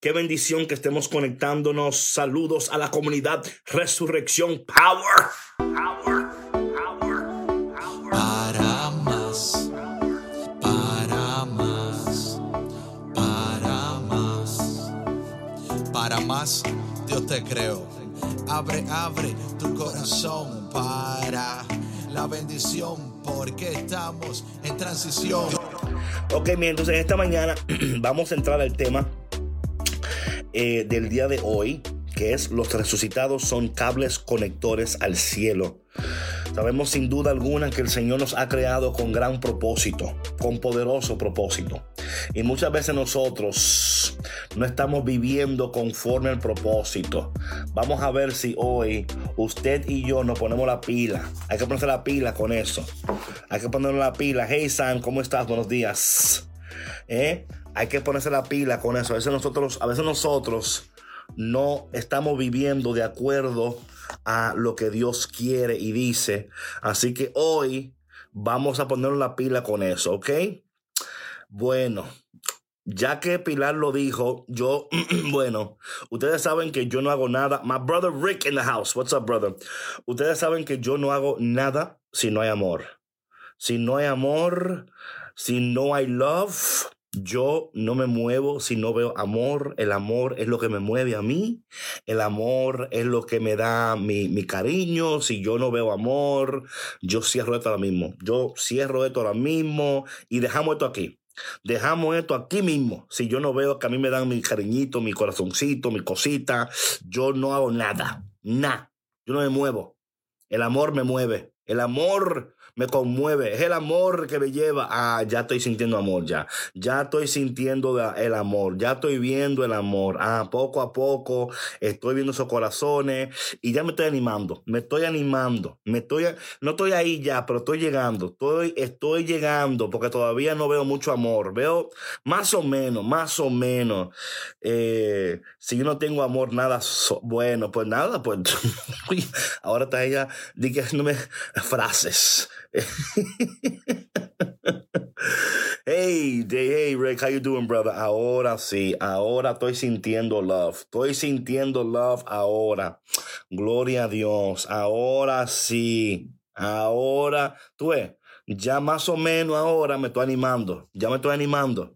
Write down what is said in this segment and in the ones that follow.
Qué bendición que estemos conectándonos. Saludos a la comunidad Resurrección Power. Power. Power. Power. Para más, para más, para más, para más, Dios te creo. Abre, abre tu corazón para la bendición, porque estamos en transición. Ok, bien, entonces esta mañana vamos a entrar al tema eh, del día de hoy, que es los resucitados son cables conectores al cielo. Sabemos sin duda alguna que el Señor nos ha creado con gran propósito, con poderoso propósito. Y muchas veces nosotros no estamos viviendo conforme al propósito. Vamos a ver si hoy usted y yo nos ponemos la pila. Hay que ponerse la pila con eso. Hay que ponerle la pila. Hey Sam, ¿cómo estás? Buenos días. ¿Eh? Hay que ponerse la pila con eso. A veces nosotros, a veces nosotros no estamos viviendo de acuerdo a lo que Dios quiere y dice. Así que hoy vamos a poner la pila con eso, ¿ok? Bueno, ya que Pilar lo dijo, yo, bueno, ustedes saben que yo no hago nada. My brother Rick in the house. What's up, brother? Ustedes saben que yo no hago nada si no hay amor. Si no hay amor, si no hay love, yo no me muevo si no veo amor. El amor es lo que me mueve a mí. El amor es lo que me da mi, mi cariño. Si yo no veo amor, yo cierro esto ahora mismo. Yo cierro esto ahora mismo y dejamos esto aquí. Dejamos esto aquí mismo. Si yo no veo que a mí me dan mi cariñito, mi corazoncito, mi cosita, yo no hago nada. Nada. Yo no me muevo. El amor me mueve. El amor me conmueve. Es el amor que me lleva. Ah, ya estoy sintiendo amor, ya. Ya estoy sintiendo el amor. Ya estoy viendo el amor. Ah, poco a poco estoy viendo esos corazones y ya me estoy animando. Me estoy animando. Me estoy, no estoy ahí ya, pero estoy llegando. Estoy, estoy llegando porque todavía no veo mucho amor. Veo más o menos, más o menos. Eh, si yo no tengo amor, nada bueno, pues nada, pues ahora está ella diciéndome frases. hey, hey, Rick, how you doing, brother? Ahora sí, ahora estoy sintiendo love. Estoy sintiendo love ahora. Gloria a Dios. Ahora sí. Ahora, tú ves, ya más o menos ahora me estoy animando. Ya me estoy animando.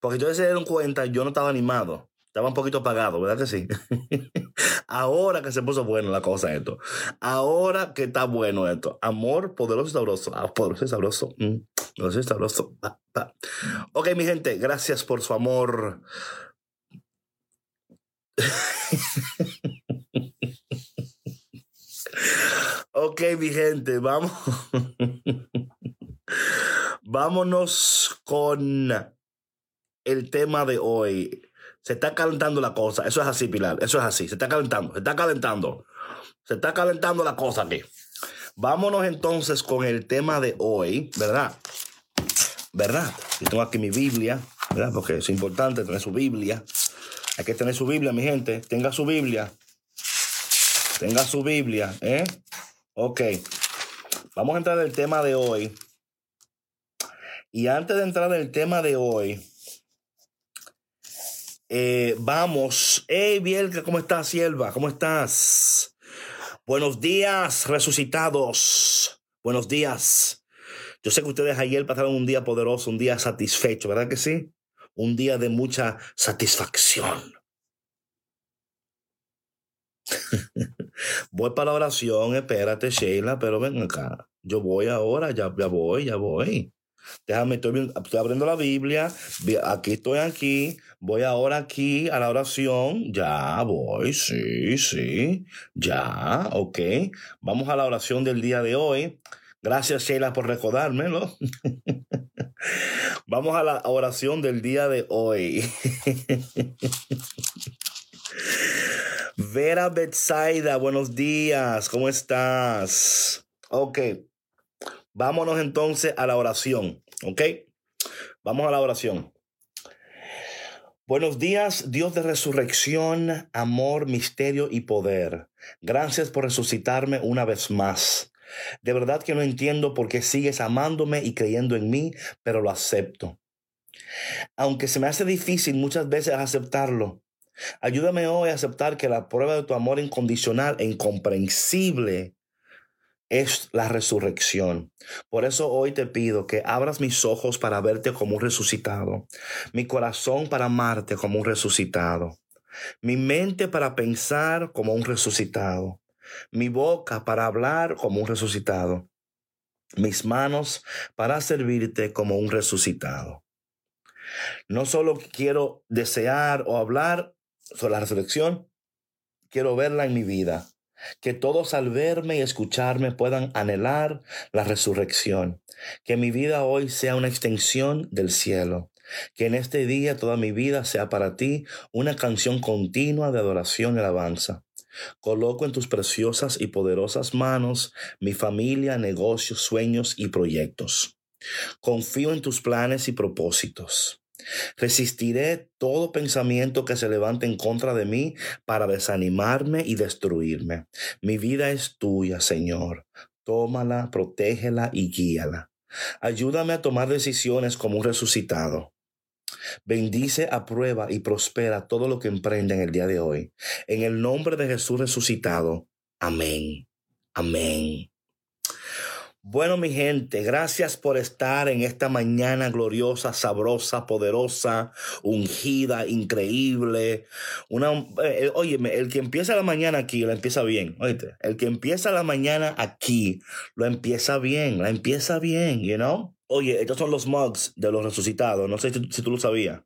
Porque yo se dieron cuenta, yo no estaba animado. Estaba un poquito apagado, ¿verdad que sí? Ahora que se puso bueno la cosa esto. Ahora que está bueno esto. Amor poderoso y sabroso. Ah, poderoso y sabroso. Mm, poderoso y sabroso. Ok, mi gente, gracias por su amor. ok, mi gente, vamos. Vámonos con el tema de hoy. Se está calentando la cosa. Eso es así, Pilar. Eso es así. Se está calentando. Se está calentando. Se está calentando la cosa aquí. Vámonos entonces con el tema de hoy, ¿verdad? ¿Verdad? Yo tengo aquí mi Biblia, ¿verdad? Porque es importante tener su Biblia. Hay que tener su Biblia, mi gente. Tenga su Biblia. Tenga su Biblia, ¿eh? Ok. Vamos a entrar en el tema de hoy. Y antes de entrar en el tema de hoy, eh, vamos. Hey, Bielka, ¿cómo estás, sierva? ¿Cómo estás? Buenos días, resucitados. Buenos días. Yo sé que ustedes ayer pasaron un día poderoso, un día satisfecho, ¿verdad que sí? Un día de mucha satisfacción. voy para la oración, espérate, Sheila, pero ven acá. Yo voy ahora, ya, ya voy, ya voy. Déjame, estoy, abriendo la Biblia, aquí estoy aquí, voy ahora aquí a la oración, ya voy, sí, sí, ya, ok. Vamos a la oración del día de hoy. Gracias Sheila por recordármelo. Vamos a la oración del día de hoy. Vera Betsaida, buenos días, ¿cómo estás? Ok, Vámonos entonces a la oración, ¿ok? Vamos a la oración. Buenos días, Dios de resurrección, amor, misterio y poder. Gracias por resucitarme una vez más. De verdad que no entiendo por qué sigues amándome y creyendo en mí, pero lo acepto. Aunque se me hace difícil muchas veces aceptarlo, Ayúdame hoy a aceptar que la prueba de tu amor incondicional e incomprensible es la resurrección. Por eso hoy te pido que abras mis ojos para verte como un resucitado, mi corazón para amarte como un resucitado, mi mente para pensar como un resucitado, mi boca para hablar como un resucitado, mis manos para servirte como un resucitado. No solo quiero desear o hablar sobre la resurrección, quiero verla en mi vida. Que todos al verme y escucharme puedan anhelar la resurrección. Que mi vida hoy sea una extensión del cielo. Que en este día toda mi vida sea para ti una canción continua de adoración y alabanza. Coloco en tus preciosas y poderosas manos mi familia, negocios, sueños y proyectos. Confío en tus planes y propósitos. Resistiré todo pensamiento que se levante en contra de mí para desanimarme y destruirme. Mi vida es tuya, Señor. Tómala, protégela y guíala. Ayúdame a tomar decisiones como un resucitado. Bendice, aprueba y prospera todo lo que emprenda en el día de hoy. En el nombre de Jesús resucitado. Amén. Amén. Bueno, mi gente, gracias por estar en esta mañana gloriosa, sabrosa, poderosa, ungida, increíble. Una, eh, oye, el que empieza la mañana aquí lo empieza bien. Oíste, el que empieza la mañana aquí lo empieza bien, la empieza bien, you know? Oye, estos son los mugs de los resucitados. No sé si, si tú lo sabías.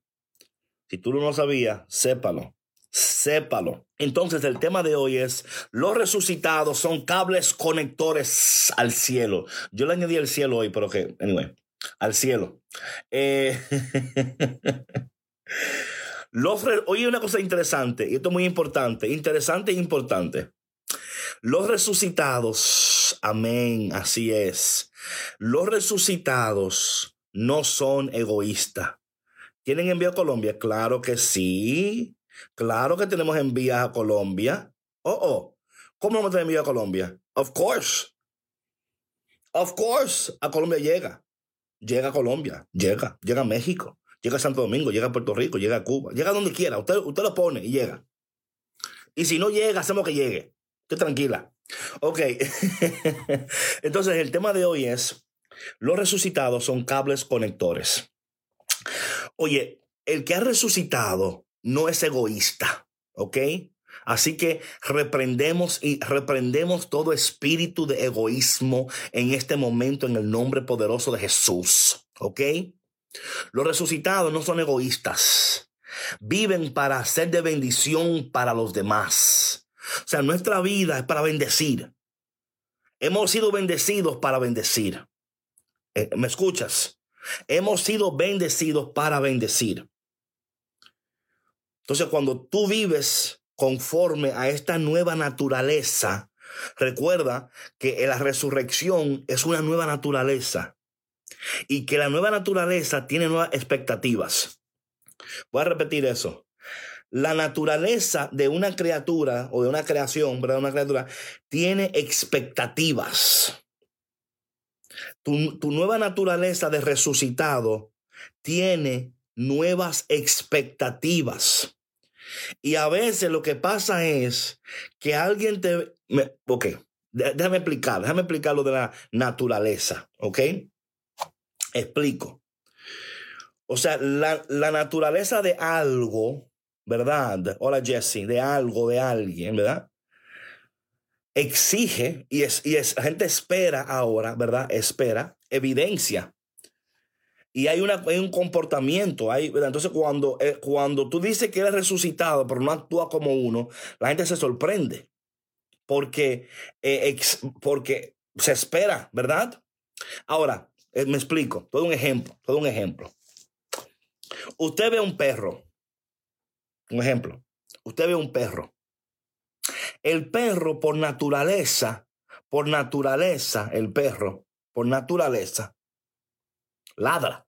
Si tú no lo sabías, sépalo sépalo. Entonces el tema de hoy es, los resucitados son cables conectores al cielo. Yo le añadí el cielo hoy, pero que, anyway, al cielo. Eh, los oye, una cosa interesante, y esto es muy importante, interesante e importante. Los resucitados, amén, así es. Los resucitados no son egoístas. ¿Tienen envío a Colombia? Claro que sí. Claro que tenemos envías a Colombia. Oh, oh. ¿Cómo vamos a tener a Colombia? Of course. Of course. A Colombia llega. Llega a Colombia. Llega. Llega a México. Llega a Santo Domingo. Llega a Puerto Rico. Llega a Cuba. Llega donde quiera. Usted, usted lo pone y llega. Y si no llega, hacemos que llegue. Esté tranquila. Ok. Entonces, el tema de hoy es: los resucitados son cables conectores. Oye, el que ha resucitado no es egoísta, ¿ok? Así que reprendemos y reprendemos todo espíritu de egoísmo en este momento en el nombre poderoso de Jesús, ¿ok? Los resucitados no son egoístas, viven para ser de bendición para los demás. O sea, nuestra vida es para bendecir. Hemos sido bendecidos para bendecir. Eh, ¿Me escuchas? Hemos sido bendecidos para bendecir. Entonces, cuando tú vives conforme a esta nueva naturaleza, recuerda que la resurrección es una nueva naturaleza y que la nueva naturaleza tiene nuevas expectativas. Voy a repetir eso. La naturaleza de una criatura o de una creación, ¿verdad? Una criatura tiene expectativas. Tu, tu nueva naturaleza de resucitado tiene nuevas expectativas. Y a veces lo que pasa es que alguien te... ok, déjame explicar, déjame explicar lo de la naturaleza, ¿ok? Explico. O sea, la, la naturaleza de algo, ¿verdad? Hola Jesse, de algo, de alguien, ¿verdad? Exige, y, es, y es, la gente espera ahora, ¿verdad? Espera evidencia y hay, una, un comportamiento. Hay, Entonces, cuando, eh, cuando tú dices que eres resucitado, pero no actúa como uno, la gente se sorprende. Porque, eh, porque se espera, ¿verdad? Ahora, eh, me explico. Todo un ejemplo. Todo un ejemplo. Usted ve un perro. Un ejemplo. Usted ve un perro. El perro, por naturaleza, por naturaleza, el perro, por naturaleza, ladra,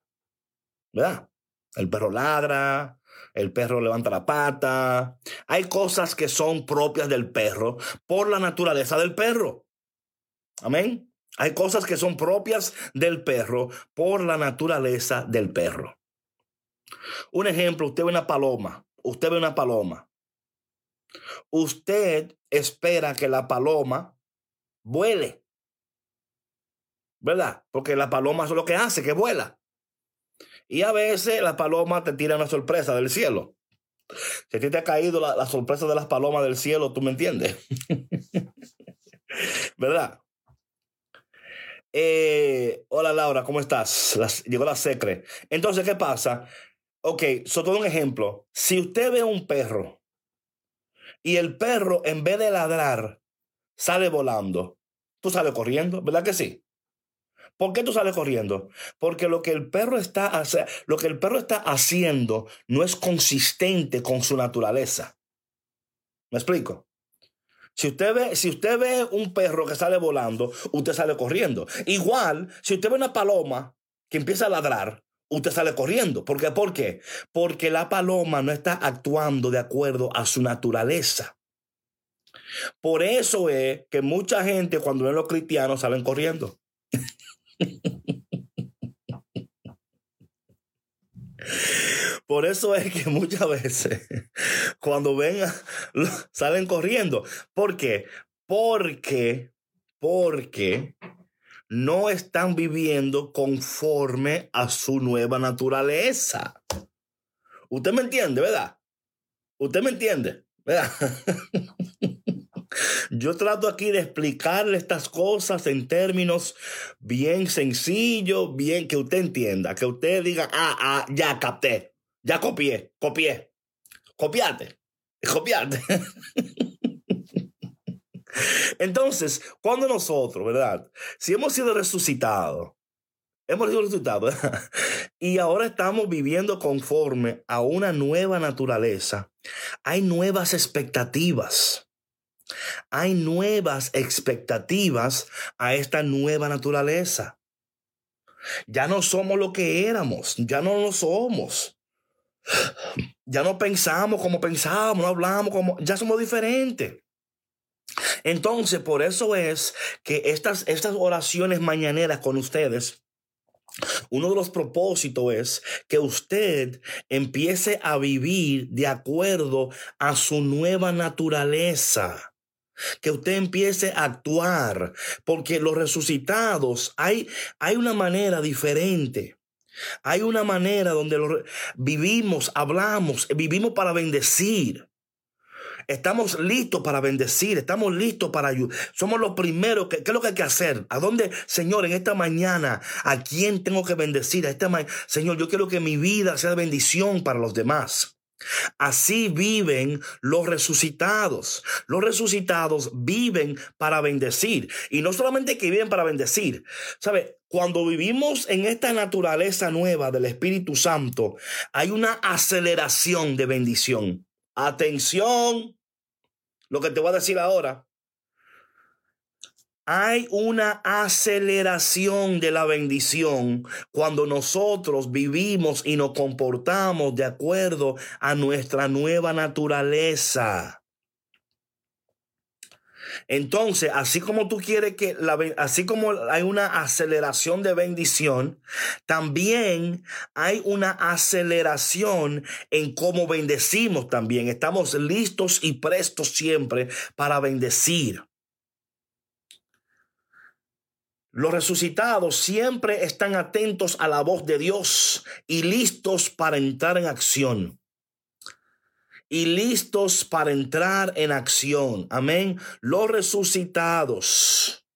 ¿verdad? El perro ladra, el perro levanta la pata. Hay cosas que son propias del perro por la naturaleza del perro. Amén. Hay cosas que son propias del perro por la naturaleza del perro. Un ejemplo, usted ve una paloma, usted ve una paloma, usted espera que la paloma vuele. ¿Verdad? Porque la paloma es lo que hace, que vuela. Y a veces la paloma te tira una sorpresa del cielo. Si a ti te ha caído la, sorpresa de las palomas del cielo, tú me entiendes. ¿Verdad? Eh, hola Laura, ¿cómo estás? llegó la secre. Entonces, ¿qué pasa? Ok, so todo un ejemplo. Si usted ve un perro y el perro, en vez de ladrar, sale volando, tú sales corriendo, ¿verdad que sí? ¿Por qué tú sales corriendo? Porque lo que el perro está, lo que el perro está haciendo no es consistente con su naturaleza. ¿Me explico? Si usted, ve, si usted ve un perro que sale volando, usted sale corriendo. Igual, si usted ve una paloma que empieza a ladrar, usted sale corriendo. ¿Por qué? ¿Por qué? Porque la paloma no está actuando de acuerdo a su naturaleza. Por eso es que mucha gente cuando ven los cristianos salen corriendo. Por eso es que muchas veces cuando ven salen corriendo. ¿Por qué? Porque, porque no están viviendo conforme a su nueva naturaleza. Usted me entiende, ¿verdad? Usted me entiende, ¿verdad? Yo trato aquí de explicarle estas cosas en términos bien sencillos, bien que usted entienda, que usted diga, ah, ah, ya capté, ya copié, copié, copiate, copiate. Entonces, cuando nosotros, ¿verdad? Si hemos sido resucitados, hemos sido resucitados, y ahora estamos viviendo conforme a una nueva naturaleza, hay nuevas expectativas. Hay nuevas expectativas a esta nueva naturaleza. Ya no somos lo que éramos, ya no lo somos. Ya no pensamos como pensábamos, no hablamos como, ya somos diferentes. Entonces, por eso es que estas, estas oraciones mañaneras con ustedes, uno de los propósitos es que usted empiece a vivir de acuerdo a su nueva naturaleza que usted empiece a actuar, porque los resucitados hay, hay una manera diferente. Hay una manera donde vivimos, hablamos, vivimos para bendecir. Estamos listos para bendecir, estamos listos para ayudar. Somos los primeros. ¿Qué, es lo que hay que hacer? ¿A dónde, Señor, en esta mañana, a quién tengo que bendecir? A Señor, yo quiero que mi vida sea de bendición para los demás. Así viven los resucitados. Los resucitados viven para bendecir. Y no solamente que viven para bendecir. ¿Sabe? Cuando vivimos en esta naturaleza nueva del Espíritu Santo, hay una aceleración de bendición. Atención. Lo que te voy a decir ahora hay una aceleración de la bendición cuando nosotros vivimos y nos comportamos de acuerdo a nuestra nueva naturaleza. Entonces, así como tú quieres que la así como hay una aceleración de bendición, también hay una aceleración en cómo bendecimos también. Estamos listos y prestos siempre para bendecir. Los resucitados siempre están atentos a la voz de Dios y listos para entrar en acción. Y listos para entrar en acción. Amén. Los resucitados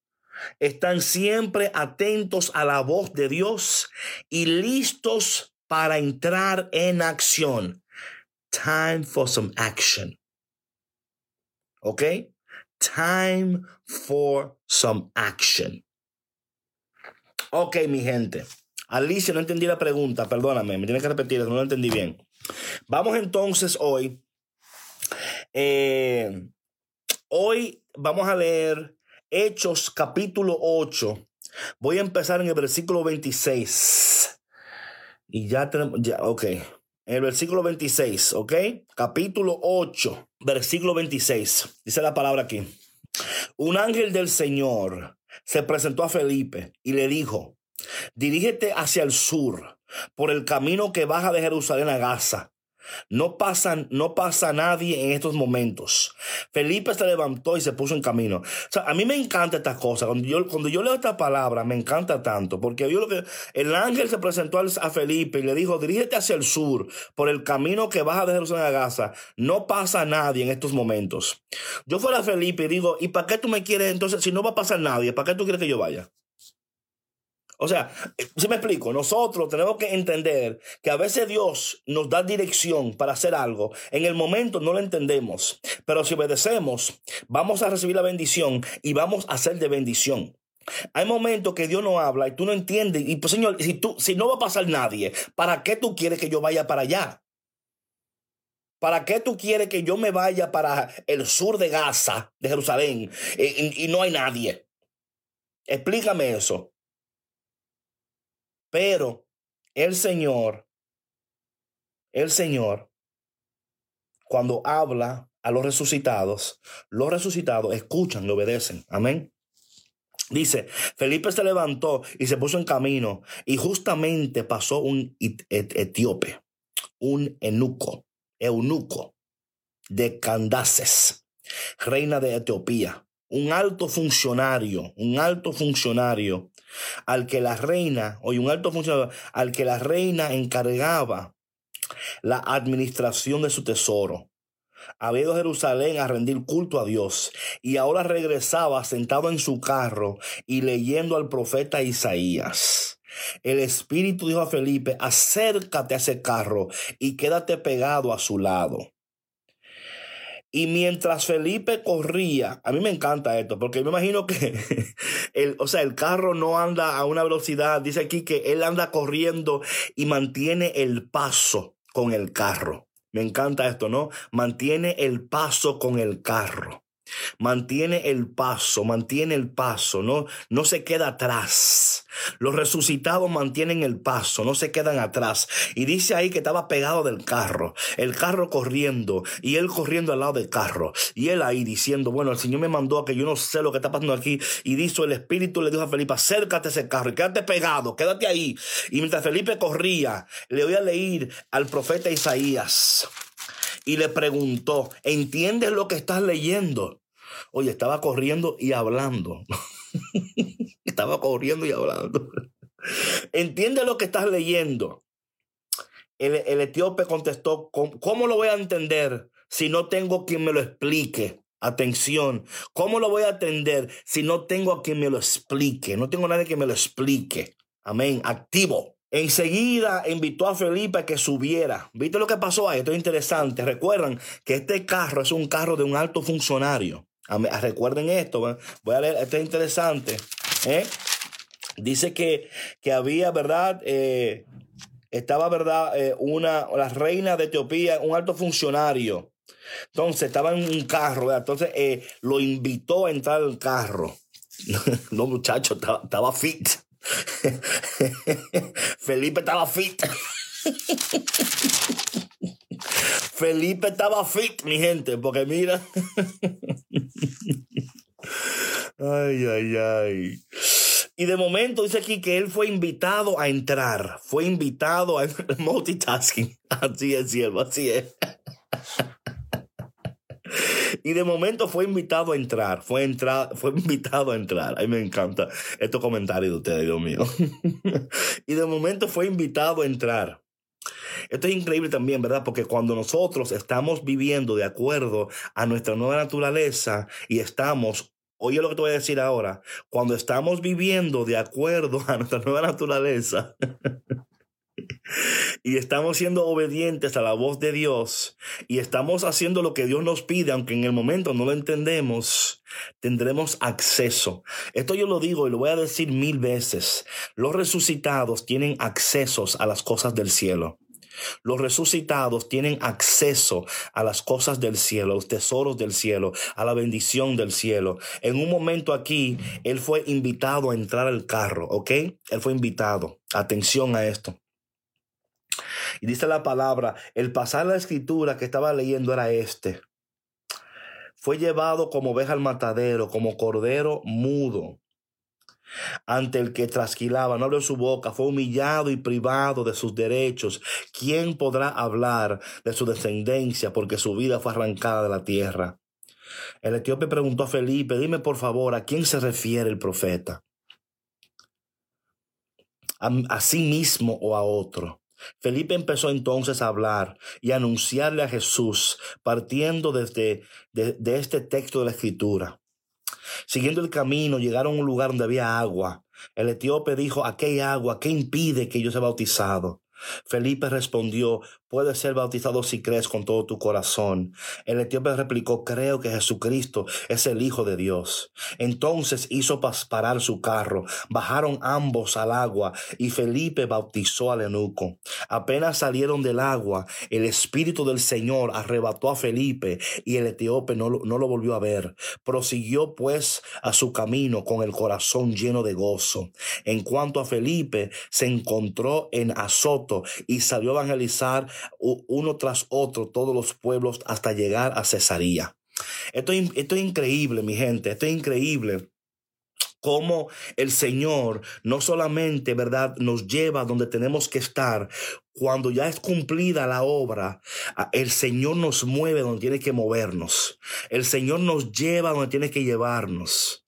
están siempre atentos a la voz de Dios y listos para entrar en acción. Time for some action. ¿Ok? Time for some action. Ok, mi gente. Alicia, no entendí la pregunta, perdóname, me tiene que repetir, no lo entendí bien. Vamos entonces hoy. Eh, hoy vamos a leer Hechos capítulo 8. Voy a empezar en el versículo 26. Y ya tenemos, ya, ok. En el versículo 26, ok. Capítulo 8, versículo 26. Dice la palabra aquí. Un ángel del Señor se presentó a Felipe y le dijo, dirígete hacia el sur, por el camino que baja de Jerusalén a Gaza. No pasa, no pasa nadie en estos momentos. Felipe se levantó y se puso en camino. O sea, a mí me encanta estas cosas. Cuando yo, cuando yo leo esta palabra, me encanta tanto. Porque yo lo que, el ángel se presentó a Felipe y le dijo, dirígete hacia el sur, por el camino que baja de Jerusalén a Gaza. No pasa nadie en estos momentos. Yo fuera Felipe y digo, ¿y para qué tú me quieres entonces? Si no va a pasar nadie, ¿para qué tú quieres que yo vaya? O sea, si me explico, nosotros tenemos que entender que a veces Dios nos da dirección para hacer algo. En el momento no lo entendemos, pero si obedecemos, vamos a recibir la bendición y vamos a ser de bendición. Hay momentos que Dios no habla y tú no entiendes. Y pues, Señor, si, tú, si no va a pasar nadie, ¿para qué tú quieres que yo vaya para allá? ¿Para qué tú quieres que yo me vaya para el sur de Gaza, de Jerusalén, y no hay nadie? Explícame eso. Pero el Señor, el Señor, cuando habla a los resucitados, los resucitados escuchan y obedecen. Amén. Dice, Felipe se levantó y se puso en camino y justamente pasó un etíope, un eunuco, eunuco de Candaces, reina de Etiopía, un alto funcionario, un alto funcionario al que la reina, oye, un alto funcionario, al que la reina encargaba la administración de su tesoro. Había ido a Jerusalén a rendir culto a Dios y ahora regresaba sentado en su carro y leyendo al profeta Isaías. El Espíritu dijo a Felipe, acércate a ese carro y quédate pegado a su lado. Y mientras Felipe corría, a mí me encanta esto, porque me imagino que el, o sea, el carro no anda a una velocidad, dice aquí que él anda corriendo y mantiene el paso con el carro. Me encanta esto, ¿no? Mantiene el paso con el carro. Mantiene el paso, mantiene el paso, no, no se queda atrás. Los resucitados mantienen el paso, no se quedan atrás. Y dice ahí que estaba pegado del carro, el carro corriendo y él corriendo al lado del carro. Y él ahí diciendo, bueno, el Señor me mandó a que yo no sé lo que está pasando aquí. Y dijo, el Espíritu le dijo a Felipe, acércate a ese carro y quédate pegado, quédate ahí. Y mientras Felipe corría, le voy a leer al profeta Isaías y le preguntó, ¿entiendes lo que estás leyendo? Oye, estaba corriendo y hablando. estaba corriendo y hablando. ¿Entiendes lo que estás leyendo? El, etíope contestó, ¿cómo, lo voy a entender si no tengo quien me lo explique? Atención, ¿cómo lo voy a entender si no tengo a quien me lo explique? No tengo nadie que me lo explique. Amén, activo. Enseguida invitó a Felipe a que subiera. ¿Viste lo que pasó ahí? Esto es interesante. Recuerdan que este carro es un carro de un alto funcionario. Recuerden esto, voy a leer, esto es interesante. ¿eh? Dice que, que había, ¿verdad? Eh, estaba, ¿verdad? Eh, una, la reina de Etiopía, un alto funcionario. Entonces estaba en un carro, ¿verdad? Entonces lo invitó a entrar al carro. no, muchachos, estaba, estaba fit. Felipe estaba fit. Felipe estaba fit, mi gente, porque mira. ay, ay, ay. Y de momento dice aquí que él fue invitado a entrar. Fue invitado a multitasking. Así es, siervo, así es. Y de momento fue invitado a entrar, fue, entrar, fue invitado a entrar. A me encanta estos comentarios de ustedes, Dios mío. y de momento fue invitado a entrar. Esto es increíble también, ¿verdad? Porque cuando nosotros estamos viviendo de acuerdo a nuestra nueva naturaleza y estamos Oye lo que te voy a decir ahora. Cuando estamos viviendo de acuerdo a nuestra nueva naturaleza, y estamos siendo obedientes a la voz de Dios y estamos haciendo lo que Dios nos pide, aunque en el momento no lo entendemos, tendremos acceso. Esto yo lo digo y lo voy a decir mil veces. Los resucitados tienen accesos a las cosas del cielo. Los resucitados tienen acceso a las cosas del cielo, a los tesoros del cielo, a la bendición del cielo. En un momento aquí, él fue invitado a entrar al carro, ¿ok? Él fue invitado. Atención a esto. Y dice la palabra, el pasar la escritura que estaba leyendo era este. Fue llevado como oveja al matadero, como cordero mudo. ante el que trasquilaba, no abrió su boca, fue humillado y privado de sus derechos. ¿Quién podrá hablar de su descendencia porque su vida fue arrancada de la tierra? El etíope preguntó a Felipe, dime por favor, ¿a quién se refiere el profeta? ¿A, sí mismo o a otro? Felipe empezó entonces a hablar y a anunciarle a Jesús partiendo desde de este texto de la escritura. Siguiendo el camino, llegaron a un lugar donde había agua. El etíope dijo, aquí hay agua, ¿qué impide que yo sea bautizado? Felipe respondió, puedes ser bautizado si crees con todo tu corazón. El etíope replicó, creo que Jesucristo es el Hijo de Dios. Entonces hizo parar su carro, bajaron ambos al agua y Felipe bautizó al eunuco. Apenas salieron del agua, el Espíritu del Señor arrebató a Felipe y el etíope no, no lo volvió a ver. Prosiguió pues a su camino con el corazón lleno de gozo. En cuanto a Felipe, se encontró en Y salió a evangelizar uno tras otro todos los pueblos hasta llegar a Cesarea. Esto, esto es increíble, mi gente, esto es increíble cómo el Señor no solamente, ¿verdad?, nos lleva donde tenemos que estar. Cuando ya es cumplida la obra, el Señor nos mueve donde tiene que movernos. El Señor nos lleva donde tiene que llevarnos.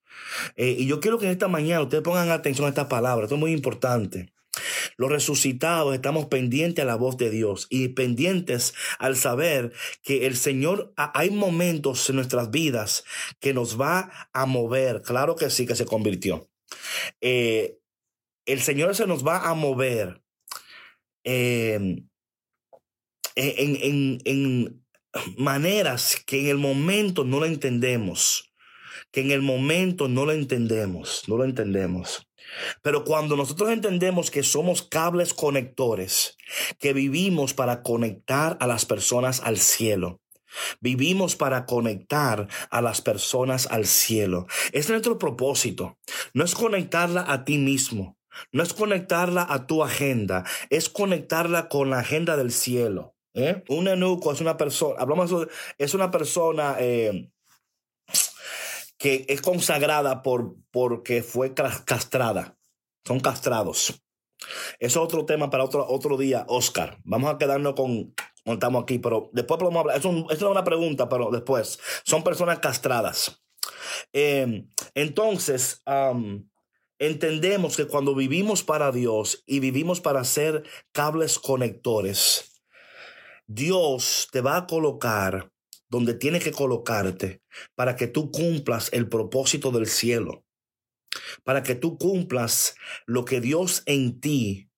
Eh, y yo quiero que en esta mañana ustedes pongan atención a esta palabra. Esto es muy importante. Los resucitados estamos pendientes a la voz de Dios y pendientes al saber que el Señor, hay momentos en nuestras vidas que nos va a mover. Claro que sí, que se convirtió. Eh, el Señor se nos va a mover em, en, en maneras que en el momento no lo entendemos. Que en el momento no lo entendemos, no lo entendemos. Pero cuando nosotros entendemos que somos cables conectores, que vivimos para conectar a las personas al cielo, Vivimos para conectar a las personas al cielo. Es nuestro propósito. No es conectarla a ti mismo. No es conectarla a tu agenda. Es conectarla con la agenda del cielo. ¿eh? Un eunuco es una persona, hablamos es una persona eh, que es consagrada por, porque fue castrada. Son castrados. Es otro tema para otro, otro día, Oscar. Vamos a quedarnos con, estamos aquí, pero después podemos hablar. Es, es una pregunta, pero después. Son personas castradas. Em, entonces, entendemos que cuando vivimos para Dios y vivimos para ser cables conectores, Dios te va a colocar donde tiene que colocarte para que tú cumplas el propósito del cielo, para que tú cumplas lo que Dios en ti,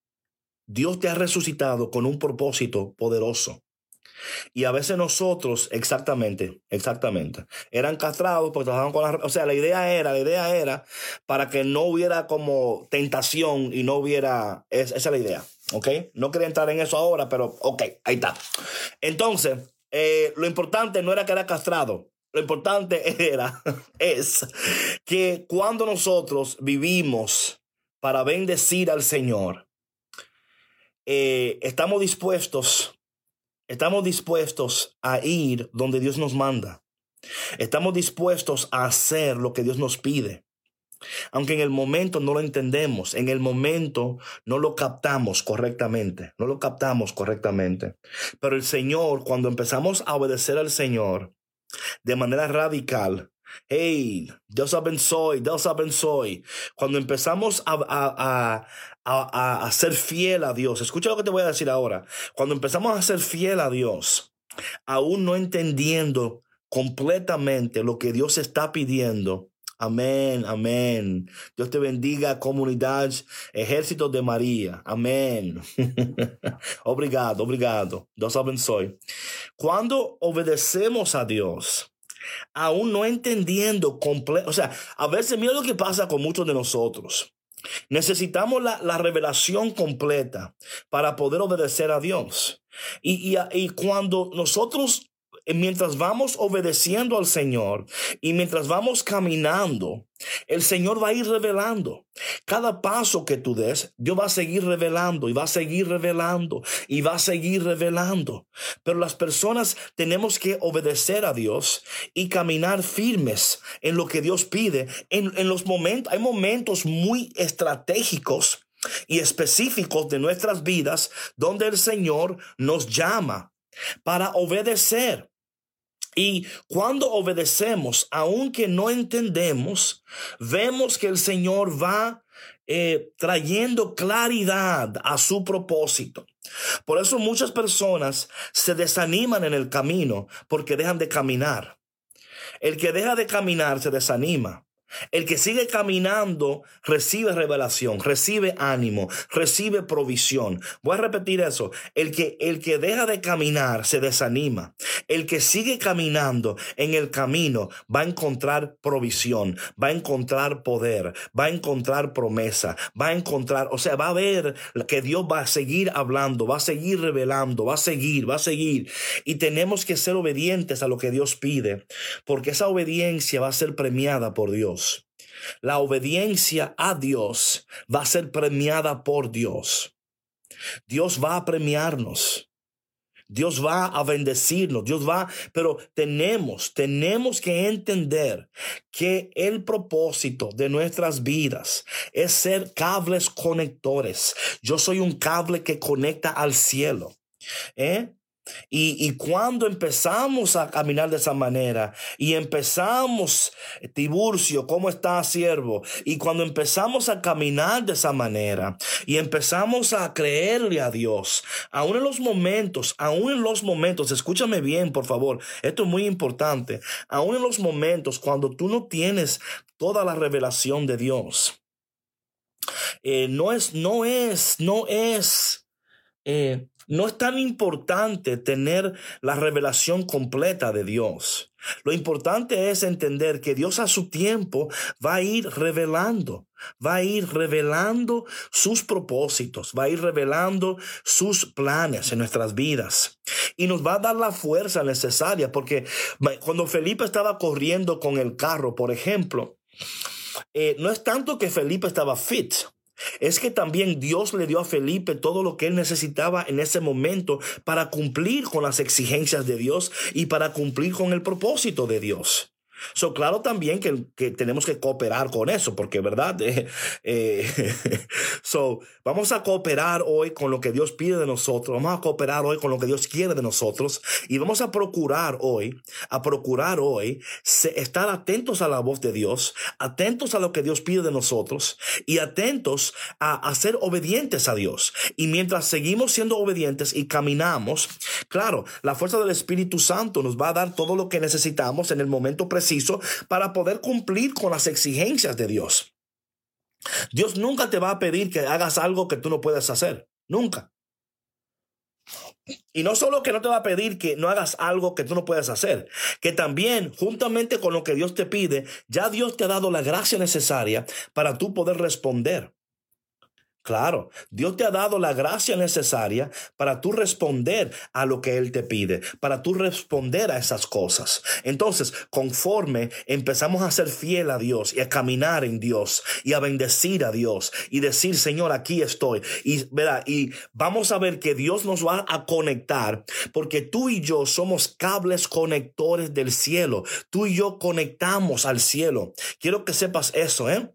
Dios te ha resucitado con un propósito poderoso. Y a veces nosotros, exactamente, exactamente, eran castrados porque trabajaban con la... O sea, la idea era, la idea era para que no hubiera como tentación y no hubiera... esa es la idea, ¿ok? No quería entrar en eso ahora, pero ok, ahí está. Entonces, eh, lo importante no era que era castrado. Lo importante era, es que cuando nosotros vivimos para bendecir al Señor, eh, estamos dispuestos, estamos dispuestos a ir donde Dios nos manda. Estamos dispuestos a hacer lo que Dios nos pide. Aunque en el momento no lo entendemos, en el momento no lo captamos correctamente, no lo captamos correctamente. Pero el Señor, cuando empezamos a obedecer al Señor de manera radical, hey, Dios soy, Dios soy, cuando empezamos a, a, a, a ser fiel a Dios, escucha lo que te voy a decir ahora, cuando empezamos a ser fiel a Dios, aún no entendiendo completamente lo que Dios está pidiendo, Amén, amén. Dios te bendiga, comunidad, ejército de María. Amén. obrigado, obrigado. Dios abençoe. Cuando obedecemos a Dios, aún no entendiendo completo, o sea, a veces mira lo que pasa con muchos de nosotros. Necesitamos la, la revelación completa para poder obedecer a Dios. Y, y, y cuando nosotros mientras vamos obedeciendo al Señor y mientras vamos caminando, el Señor va a ir revelando. Cada paso que tú des, Dios va a seguir revelando y va a seguir revelando y va a seguir revelando. Pero las personas tenemos que obedecer a Dios y caminar firmes en lo que Dios pide. En, en los momentos, hay momentos muy estratégicos y específicos de nuestras vidas donde el Señor nos llama para obedecer. Y cuando obedecemos, aunque no entendemos, vemos que el Señor va eh, trayendo claridad a su propósito. Por eso muchas personas se desaniman en el camino porque dejan de caminar. El que deja de caminar se desanima. El que sigue caminando recibe revelación, recibe ánimo, recibe provisión. Voy a repetir eso. El que, el que deja de caminar se desanima. El que sigue caminando en el camino va a encontrar provisión, va a encontrar poder, va a encontrar promesa, va a encontrar, o sea, va a ver que Dios va a seguir hablando, va a seguir revelando, va a seguir, va a seguir. Y tenemos que ser obedientes a lo que Dios pide, porque esa obediencia va a ser premiada por Dios. La obediencia a Dios va a ser premiada por Dios. Dios va a premiarnos. Dios va a bendecirnos, Dios va, pero tenemos, tenemos que entender que el propósito de nuestras vidas es ser cables conectores. Yo soy un cable que conecta al cielo. ¿eh? Y, cuando empezamos a caminar de esa manera y empezamos, Tiburcio, ¿cómo está siervo? Y cuando empezamos a caminar de esa manera y empezamos a creerle a Dios, aún en los momentos, aún en los momentos, escúchame bien, por favor, esto es muy importante, aún en los momentos cuando tú no tienes toda la revelación de Dios, eh, no es, no es, no es, eh, no es tan importante tener la revelación completa de Dios. Lo importante es entender que Dios a su tiempo va a ir revelando, va a ir revelando sus propósitos, va a ir revelando sus planes en nuestras vidas. Y nos va a dar la fuerza necesaria, porque cuando Felipe estaba corriendo con el carro, por ejemplo, eh, no es tanto que Felipe estaba fit, es que también Dios le dio a Felipe todo lo que él necesitaba en ese momento para cumplir con las exigencias de Dios y para cumplir con el propósito de Dios. So, claro también que, que, tenemos que cooperar con eso, porque, ¿verdad? Eh, so, vamos a cooperar hoy con lo que Dios pide de nosotros, vamos a cooperar hoy con lo que Dios quiere de nosotros y vamos a procurar hoy, a procurar hoy, estar atentos a la voz de Dios, atentos a lo que Dios pide de nosotros y atentos a, a ser obedientes a Dios. Y mientras seguimos siendo obedientes y caminamos, claro, la fuerza del Espíritu Santo nos va a dar todo lo que necesitamos en el momento presente para poder cumplir con las exigencias de Dios. Dios nunca te va a pedir que hagas algo que tú no puedes hacer. Nunca. Y no solo que no te va a pedir que no hagas algo que tú no puedes hacer, que también juntamente con lo que Dios te pide, ya Dios te ha dado la gracia necesaria para tú poder responder. Claro, Dios te ha dado la gracia necesaria para tú responder a lo que Él te pide, para tú responder a esas cosas. Entonces, conforme empezamos a ser fiel a Dios y a caminar en Dios y a bendecir a Dios y decir, Señor, aquí estoy. Y, ¿verdad? y vamos a ver que Dios nos va a conectar porque tú y yo somos cables conectores del cielo. Tú y yo conectamos al cielo. Quiero que sepas eso, ¿eh?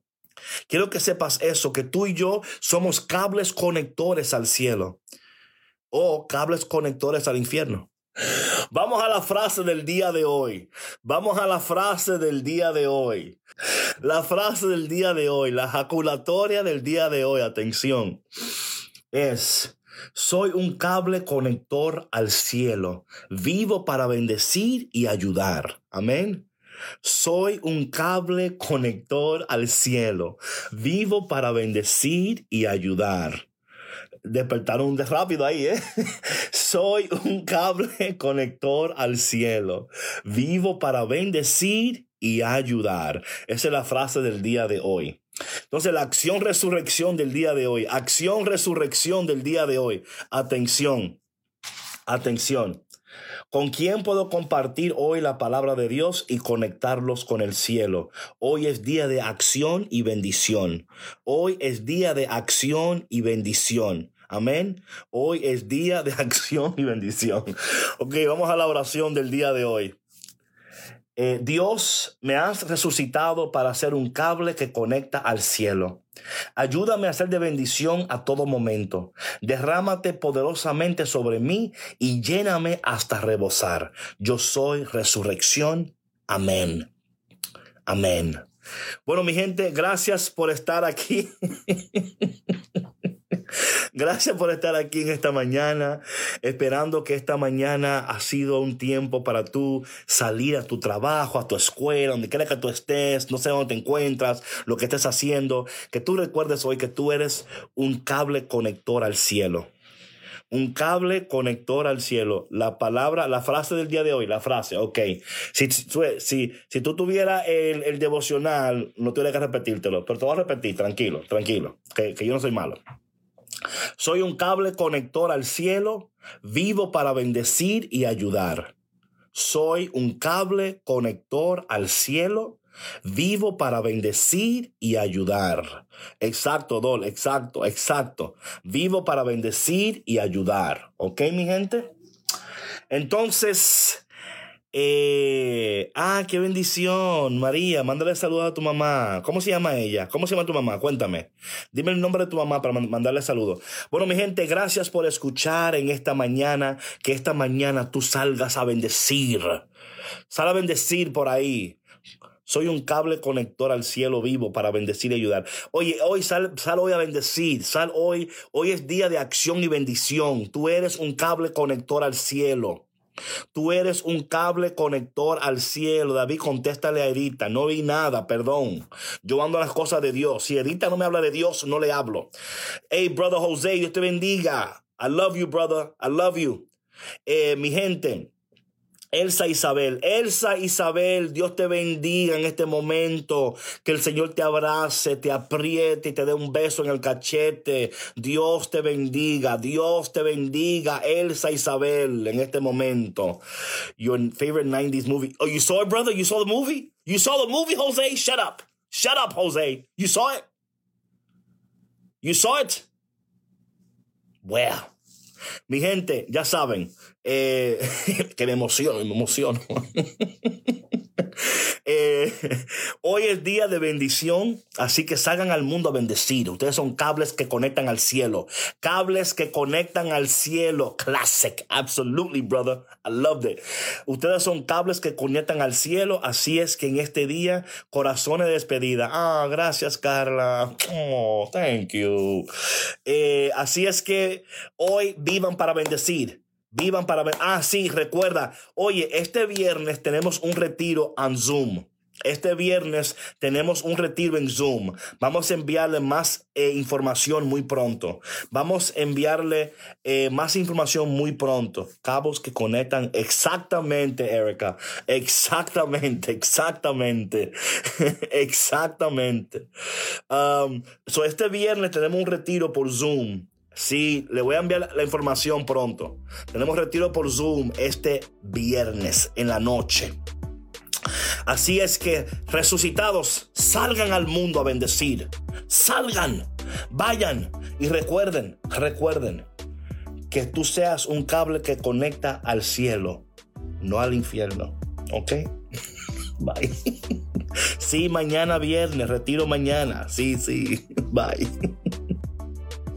Quiero que sepas eso, que tú y yo somos cables conectores al cielo o cables conectores al infierno. Vamos a la frase del día de hoy. Vamos a la frase del día de hoy. La frase del día de hoy, la jaculatoria del día de hoy, atención, es, soy un cable conector al cielo, vivo para bendecir y ayudar. Amén. Soy un cable conector al cielo. Vivo para bendecir y ayudar. Despertaron de rápido ahí, ¿eh? Soy un cable conector al cielo. Vivo para bendecir y ayudar. Esa es la frase del día de hoy. Entonces, la acción resurrección del día de hoy. Acción resurrección del día de hoy. Atención. Atención. ¿Con quién puedo compartir hoy la palabra de Dios y conectarlos con el cielo? Hoy es día de acción y bendición. Hoy es día de acción y bendición. Amén. Hoy es día de acción y bendición. Ok, vamos a la oración del día de hoy. Eh, Dios, me has resucitado para ser un cable que conecta al cielo. Ayúdame a ser de bendición a todo momento. Derrámate poderosamente sobre mí y lléname hasta rebosar. Yo soy resurrección. Amén. Amén. Bueno, mi gente, gracias por estar aquí. Gracias por estar aquí en esta mañana, esperando que esta mañana ha sido un tiempo para tú salir a tu trabajo, a tu escuela, donde quiera que tú estés, no sé dónde te encuentras, lo que estés haciendo, que tú recuerdes hoy que tú eres un cable conector al cielo. Un cable conector al cielo. La palabra, la frase del día de hoy, la frase, ok. Si, si, si tú tuvieras el, el, devocional, no tuviera que repetírtelo, pero te voy a repetir, tranquilo, tranquilo, que, que yo no soy malo. Soy un cable conector al cielo, vivo para bendecir y ayudar. Soy un cable conector al cielo, vivo para bendecir y ayudar. Exacto, Dol, exacto, exacto. Vivo para bendecir y ayudar. ¿Ok, mi gente? Entonces, eh, ah, qué bendición, María. Mándale saludos a tu mamá. ¿Cómo se llama ella? ¿Cómo se llama tu mamá? Cuéntame. Dime el nombre de tu mamá para mandarle saludos. Bueno, mi gente, gracias por escuchar en esta mañana. Que esta mañana tú salgas a bendecir. Sal a bendecir por ahí. Soy un cable conector al cielo vivo para bendecir y ayudar. Oye, hoy sal, sal hoy a bendecir. Sal hoy. Hoy es día de acción y bendición. Tú eres un cable conector al cielo. Tú eres un cable conector al cielo. David, contéstale a Edita. No vi nada, perdón. Yo ando a las cosas de Dios. Si Edita no me habla de Dios, no le hablo. Hey, brother José, Dios te bendiga. I love you, brother. I love you. Eh, mi gente, Elsa Isabel, Elsa Isabel, Dios te bendiga en este momento, que el Señor te abrace, te apriete y te dé un beso en el cachete. Dios te bendiga, Dios te bendiga, Elsa Isabel, en este momento. Your favorite 90s movie. Oh, you saw it, brother? You saw the movie? You saw the movie, Jose? Shut up. Shut up, Jose. You saw it? You saw it? Well. Mi gente, ya saben, eh, que me emociono, me emociono. eh, hoy es día de bendición, así que salgan al mundo a bendecir. Ustedes son cables que conectan al cielo. Cables que conectan al cielo. Classic. Absolutely, brother. I loved it. Ustedes son cables que conectan al cielo. Así es que en este día, corazones de despedida. Ah, gracias, Carla. Oh, thank you. Eh, así es que hoy vivan para bendecir. Vivan para ver. Ah, sí, recuerda. Oye, este viernes tenemos un retiro en Zoom. Este viernes tenemos un retiro en Zoom. Vamos a enviarle más eh, información muy pronto. Vamos a enviarle eh, más información muy pronto. Cabos que conectan exactamente, Erika. Exactamente, exactamente. exactamente. Um, so este viernes tenemos un retiro por Zoom. Sí, le voy a enviar la información pronto. Tenemos retiro por Zoom este viernes en la noche. Así es que resucitados, salgan al mundo a bendecir. Salgan, vayan y recuerden, recuerden que tú seas un cable que conecta al cielo, no al infierno. ¿Ok? Bye. Sí, mañana viernes, retiro mañana. Sí, sí. Bye.